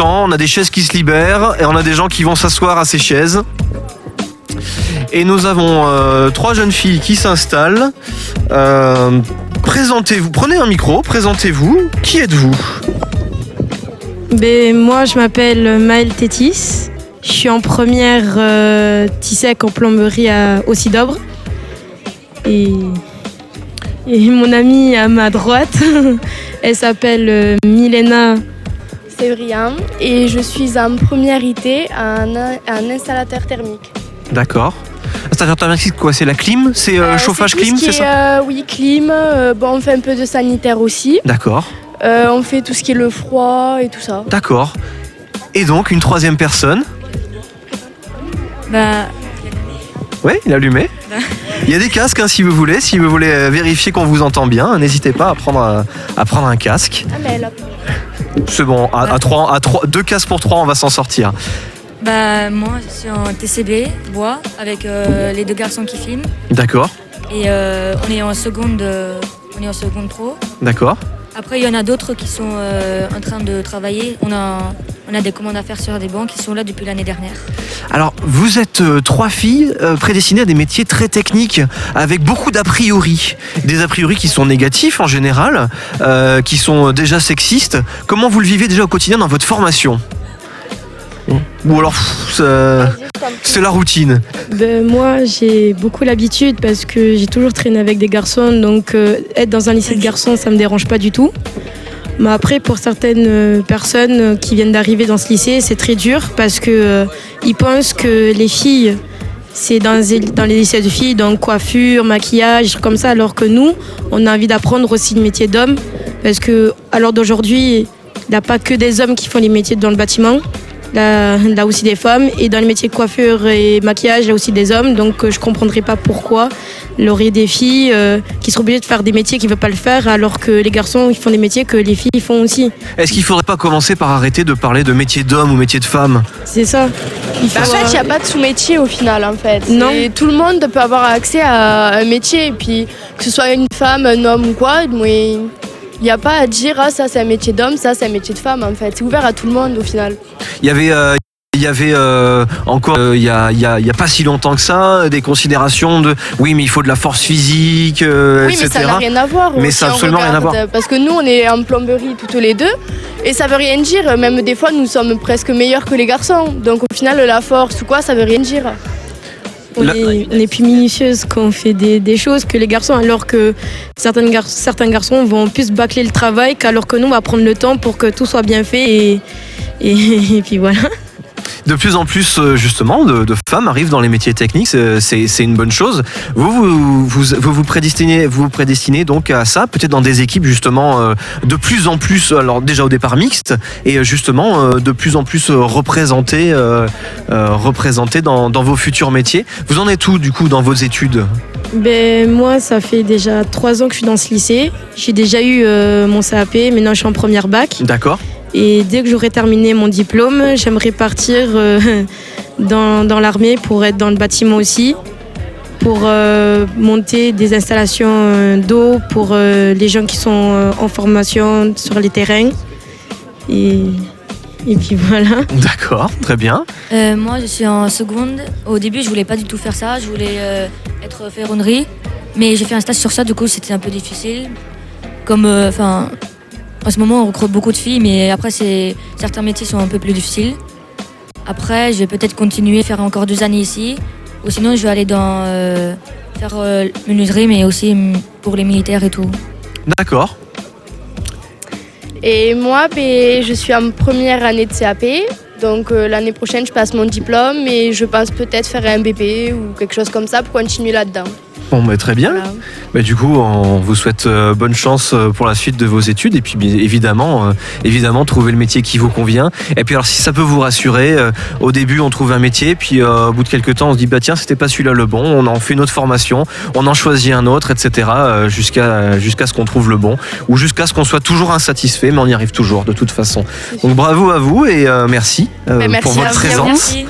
on a des chaises qui se libèrent et on a des gens qui vont s'asseoir à ces chaises. Et nous avons euh, trois jeunes filles qui s'installent. Euh, présentez-vous, prenez un micro, présentez-vous. Qui êtes-vous? Ben, moi, je m'appelle Maëlle Tétis. Je suis en première euh, TISEC en plomberie à aussi d'Obre. Et, et mon amie à ma droite, elle s'appelle euh, Milena. Et je suis en première IT, un, un installateur thermique. D'accord. C'est-à-dire c'est quoi? C'est la clim? C'est euh, Euh, chauffage clim, c'est est, ça euh, Oui, clim. euh, bon, on fait un peu de sanitaire aussi. D'accord, Euh, on fait tout ce qui est le froid et tout ça. d'accord. Et donc une troisième personne? Bah, Oui, il est allumé. Il y a des casques hein, si vous voulez. Si vous voulez euh, vérifier qu'on vous entend bien, n'hésitez pas à prendre un, à prendre un casque. Ah, mais C'est bon, à, à trois, à trois, deux casques pour trois, on va s'en sortir. bah, moi, je suis en TCB, bois, avec euh, les deux garçons qui filment. D'accord, Et euh, on est en seconde, on est en seconde pro. d'accord. Après, il y en a d'autres qui sont euh, en train de travailler. On a, des commandes à faire sur des banques qui sont là depuis l'année dernière. Alors, vous êtes euh, trois filles euh, prédestinées à des métiers très techniques, avec beaucoup d'a priori. Des a priori qui sont négatifs en général, qui sont déjà sexistes. Comment vous le vivez déjà au quotidien dans votre formation? Ou alors, c'est la routine. Ben, moi, j'ai beaucoup l'habitude parce que j'ai toujours traîné avec des garçons. Donc, euh, être dans un lycée de garçons, ça me dérange pas du tout. Mais après, pour certaines euh, personnes euh, qui viennent d'arriver dans ce lycée, c'est très dur parce que euh, ils pensent que les filles, c'est dans, les- lycées de filles, donc coiffure, maquillage, comme ça, alors que nous, on a envie d'apprendre aussi le métier d'homme parce que à l'heure d'aujourd'hui, il n'y a pas que des hommes qui font les métiers dans le bâtiment. Là, là aussi des femmes. Et dans le métier de coiffure et maquillage, il y a aussi des hommes. Donc euh, je ne comprendrais pas pourquoi il y aurait des filles euh, qui sont obligées de faire des métiers qui ne veulent pas le faire, alors que les garçons ils font des métiers que les filles font aussi. Est-ce qu'il faudrait pas commencer par arrêter de parler de métier d'homme ou métier de femme C'est ça. Il Bah, en fait, il n'y euh, a pas de sous-métier au final, en fait. Non. Et tout le monde peut avoir accès à un métier. Et puis, que ce soit une femme, un homme ou quoi, mais il n'y a pas à dire, ah, ça c'est un métier d'homme, ça c'est un métier de femme, en fait. C'est ouvert à tout le monde au final. Il y avait, euh, il y avait euh, encore, euh, il y, a, y a- y a pas si longtemps que ça, des considérations de, oui, mais il faut de la force physique, euh, Oui, mais etc. ça n'a rien à voir. Mais ça absolument rien à voir. Parce que nous, on est en plomberie toutes les deux. Et ça veut rien dire. Même des fois, nous sommes presque meilleurs que les garçons. Donc au final, la force ou quoi, ça veut rien dire. On, La- est, on est plus minutieuse quand on fait des, des choses que les garçons, alors que certaines gar- certains garçons vont plus bâcler le travail, qu'alors que nous, on va prendre le temps pour que tout soit bien fait. Et, et, et puis voilà. De plus en plus, euh, justement, de, de femmes arrivent dans les métiers techniques, c'est c'est- une bonne chose. Vous vous, vous, vous, vous prédestinez, vous vous prédestinez donc à ça, peut-être dans des équipes justement euh, de plus en plus, alors déjà au départ mixtes, et euh, justement euh, de plus en plus euh, représentées, euh, euh, représentées dans, dans vos futurs métiers. Vous en êtes où du coup dans vos études? Ben, moi, ça fait déjà trois ans que je suis dans ce lycée. J'ai déjà eu euh, mon CAP, maintenant je suis en première bac. D'accord Et dès que j'aurai terminé mon diplôme, j'aimerais partir euh, dans, dans l'armée pour être dans le bâtiment aussi, pour euh, monter des installations euh, d'eau pour euh, les gens qui sont euh, en formation sur les terrains. Et, et puis voilà. D'accord, très bien. Euh, moi, je suis en seconde. Au début, je voulais pas du tout faire ça. Je voulais euh, être ferronnerie. Mais j'ai fait un stage sur ça, du coup, c'était un peu difficile. Comme, euh, enfin, en ce moment, on recrute beaucoup de filles, mais après, certains métiers sont un peu plus difficiles. Après, je vais peut-être continuer, faire encore deux années ici. Ou sinon, je vais aller dans euh, faire euh, menuiserie, mais aussi pour les militaires et tout. D'accord. Et moi, ben, je suis en première année de CAP. Donc euh, l'année prochaine, je passe mon diplôme et je pense peut-être faire un BP ou quelque chose comme ça pour continuer là-dedans. Bon, bah, très bien. Voilà. Bah, du coup, on vous souhaite euh, bonne chance euh, pour la suite de vos études et puis bien évidemment, euh, évidemment, trouver le métier qui vous convient. Et puis alors, si ça peut vous rassurer, au début, on trouve un métier, puis au bout de quelques temps, on se dit bah tiens, c'était pas celui-là le bon. On en fait une autre formation, on en choisit un autre, etc. jusqu'à jusqu'à ce qu'on trouve le bon ou jusqu'à ce qu'on soit toujours insatisfait, mais on y arrive toujours de toute façon. Donc bravo à vous et euh, merci, pour votre présence. Merci.